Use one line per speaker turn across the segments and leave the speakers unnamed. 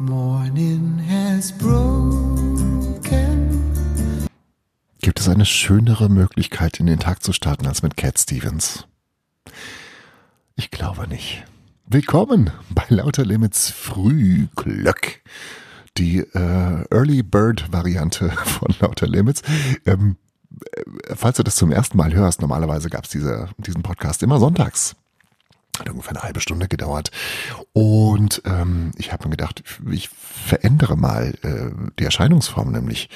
morning has broken.
Gibt es eine schönere Möglichkeit, in den Tag zu starten als mit Cat Stevens? Ich glaube nicht. Willkommen bei Lauter Limits Frühglöck. Die äh, Early Bird Variante von Lauter Limits. Ähm, äh, falls du das zum ersten Mal hörst, normalerweise gab es diese, diesen Podcast immer sonntags. Hat ungefähr eine halbe Stunde gedauert. Und ähm, ich habe mir gedacht, ich verändere mal äh, die Erscheinungsform, nämlich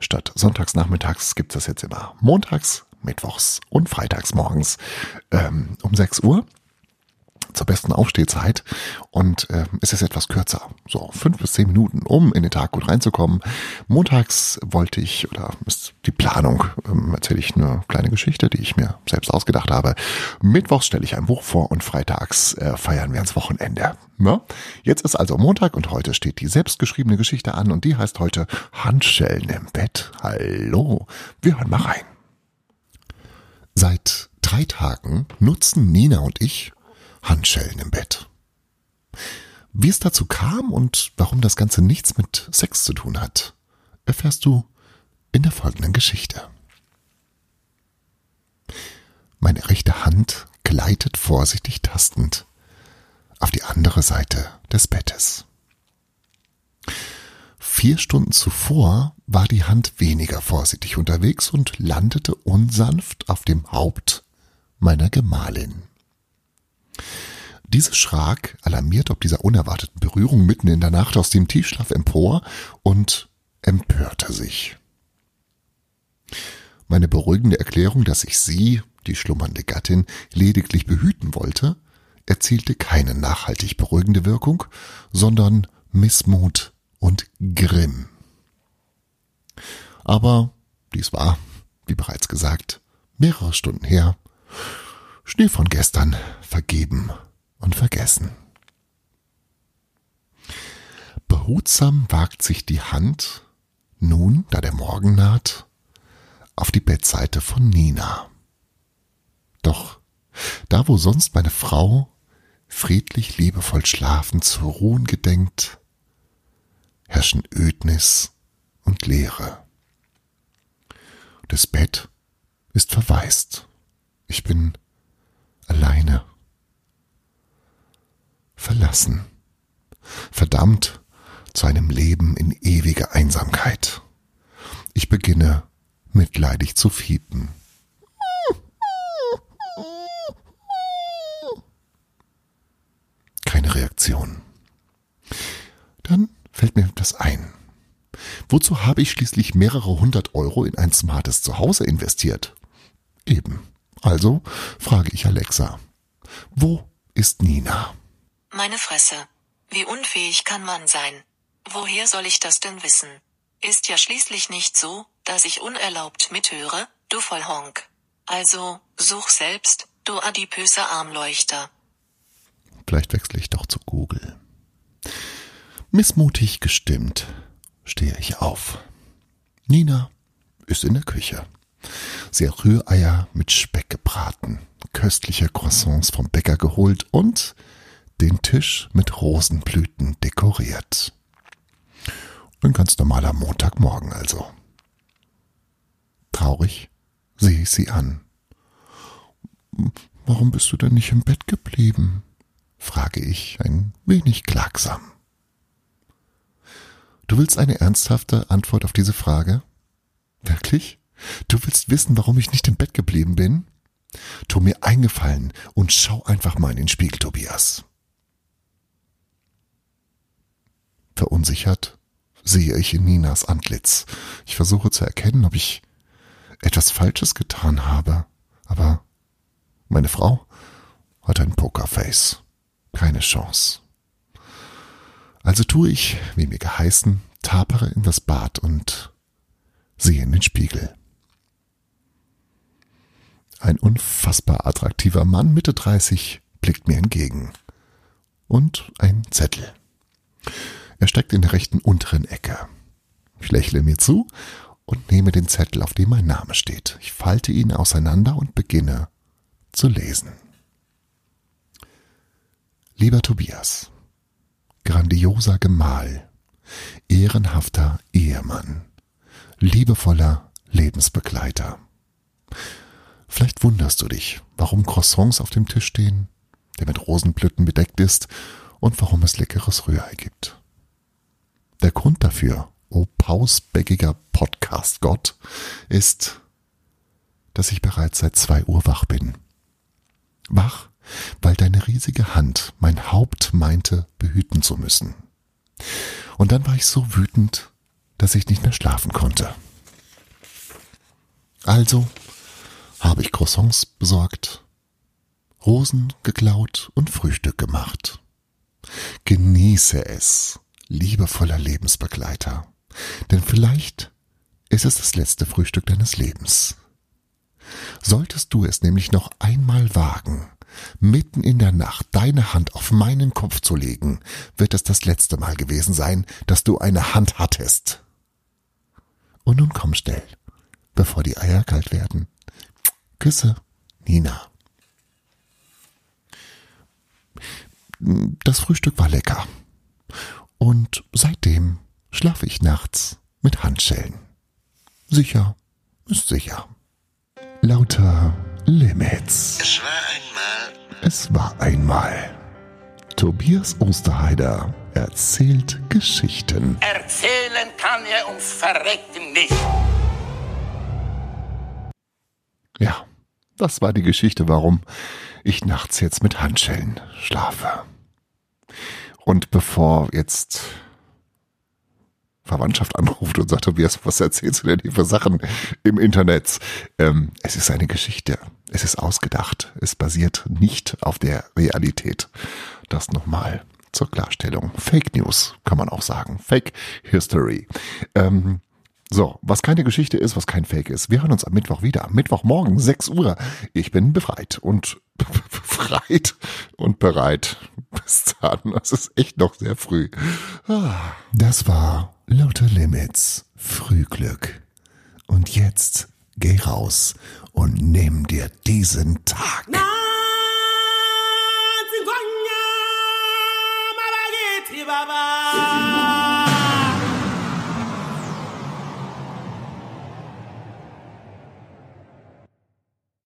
statt sonntags nachmittags gibt es das jetzt immer montags, mittwochs und freitags morgens ähm, um 6 Uhr zur besten Aufstehzeit und äh, es ist etwas kürzer, so fünf bis zehn Minuten, um in den Tag gut reinzukommen. Montags wollte ich, oder ist die Planung, ähm, erzähle ich eine kleine Geschichte, die ich mir selbst ausgedacht habe. Mittwochs stelle ich ein Buch vor und freitags äh, feiern wir ans Wochenende. Ja? Jetzt ist also Montag und heute steht die selbstgeschriebene Geschichte an und die heißt heute Handschellen im Bett. Hallo, wir hören mal rein. Seit drei Tagen nutzen Nina und ich Handschellen im Bett. Wie es dazu kam und warum das Ganze nichts mit Sex zu tun hat, erfährst du in der folgenden Geschichte. Meine rechte Hand gleitet vorsichtig tastend auf die andere Seite des Bettes. Vier Stunden zuvor war die Hand weniger vorsichtig unterwegs und landete unsanft auf dem Haupt meiner Gemahlin. Diese schrak, alarmiert ob dieser unerwarteten Berührung mitten in der Nacht aus dem Tiefschlaf empor und empörte sich. Meine beruhigende Erklärung, dass ich sie, die schlummernde Gattin, lediglich behüten wollte, erzielte keine nachhaltig beruhigende Wirkung, sondern Missmut und Grimm. Aber dies war, wie bereits gesagt, mehrere Stunden her. Schnee von gestern vergeben und vergessen. Behutsam wagt sich die Hand, nun, da der Morgen naht, auf die Bettseite von Nina. Doch da, wo sonst meine Frau friedlich liebevoll schlafen zu ruhen gedenkt, herrschen Ödnis und Leere. Das Bett ist verwaist. Ich bin alleine. Verlassen. Verdammt zu einem Leben in ewiger Einsamkeit. Ich beginne mitleidig zu fiepen. Keine Reaktion. Dann fällt mir das ein. Wozu habe ich schließlich mehrere hundert Euro in ein smartes Zuhause investiert? Eben. Also frage ich Alexa. Wo ist Nina?
Meine Fresse. Wie unfähig kann man sein? Woher soll ich das denn wissen? Ist ja schließlich nicht so, dass ich unerlaubt mithöre, du Vollhonk. Also, such selbst, du adipöser Armleuchter.
Vielleicht wechsle ich doch zu Google. Missmutig gestimmt stehe ich auf. Nina ist in der Küche. Sie hat Rühreier mit Speck gebraten, köstliche Croissants vom Bäcker geholt und den Tisch mit Rosenblüten dekoriert. Ein ganz normaler Montagmorgen also. Traurig sehe ich sie an. Warum bist du denn nicht im Bett geblieben? frage ich ein wenig klagsam. Du willst eine ernsthafte Antwort auf diese Frage? Wirklich? Du willst wissen, warum ich nicht im Bett geblieben bin? Tu mir eingefallen und schau einfach mal in den Spiegel, Tobias. Verunsichert sehe ich in Ninas Antlitz. Ich versuche zu erkennen, ob ich etwas Falsches getan habe, aber meine Frau hat ein Pokerface. Keine Chance. Also tue ich, wie mir geheißen, tapere in das Bad und sehe in den Spiegel. Ein unfassbar attraktiver Mann Mitte 30 blickt mir entgegen. Und ein Zettel. Er steckt in der rechten unteren Ecke. Ich lächle mir zu und nehme den Zettel, auf dem mein Name steht. Ich falte ihn auseinander und beginne zu lesen. Lieber Tobias, grandioser Gemahl, ehrenhafter Ehemann, liebevoller Lebensbegleiter. Vielleicht wunderst du dich, warum Croissants auf dem Tisch stehen, der mit Rosenblüten bedeckt ist und warum es leckeres Rührei gibt. Der Grund dafür, o oh pausbäckiger Podcast-Gott, ist, dass ich bereits seit zwei Uhr wach bin. Wach, weil deine riesige Hand mein Haupt meinte, behüten zu müssen. Und dann war ich so wütend, dass ich nicht mehr schlafen konnte. Also habe ich Croissants besorgt, Rosen geklaut und Frühstück gemacht. Genieße es, liebevoller Lebensbegleiter, denn vielleicht ist es das letzte Frühstück deines Lebens. Solltest du es nämlich noch einmal wagen, mitten in der Nacht deine Hand auf meinen Kopf zu legen, wird es das letzte Mal gewesen sein, dass du eine Hand hattest. Und nun komm schnell, bevor die Eier kalt werden. Küsse, Nina. Das Frühstück war lecker. Und seitdem schlafe ich nachts mit Handschellen. Sicher ist sicher. Lauter Limits.
Es war einmal.
Es war einmal. Tobias Osterheider erzählt Geschichten.
Erzählen kann er ums Verrecken nicht.
Ja, das war die Geschichte, warum ich nachts jetzt mit Handschellen schlafe. Und bevor jetzt Verwandtschaft anruft und sagt, Tobias, was erzählst du denn hier für Sachen im Internet? Ähm, es ist eine Geschichte. Es ist ausgedacht. Es basiert nicht auf der Realität. Das nochmal zur Klarstellung. Fake News kann man auch sagen. Fake History. Ähm, so, was keine Geschichte ist, was kein Fake ist. Wir hören uns am Mittwoch wieder. Mittwochmorgen, 6 Uhr. Ich bin befreit und befreit und bereit. Bis dann. Es ist echt noch sehr früh. Das war Lauter Limits. Frühglück. Und jetzt geh raus und nimm dir diesen Tag.
Na, Baba.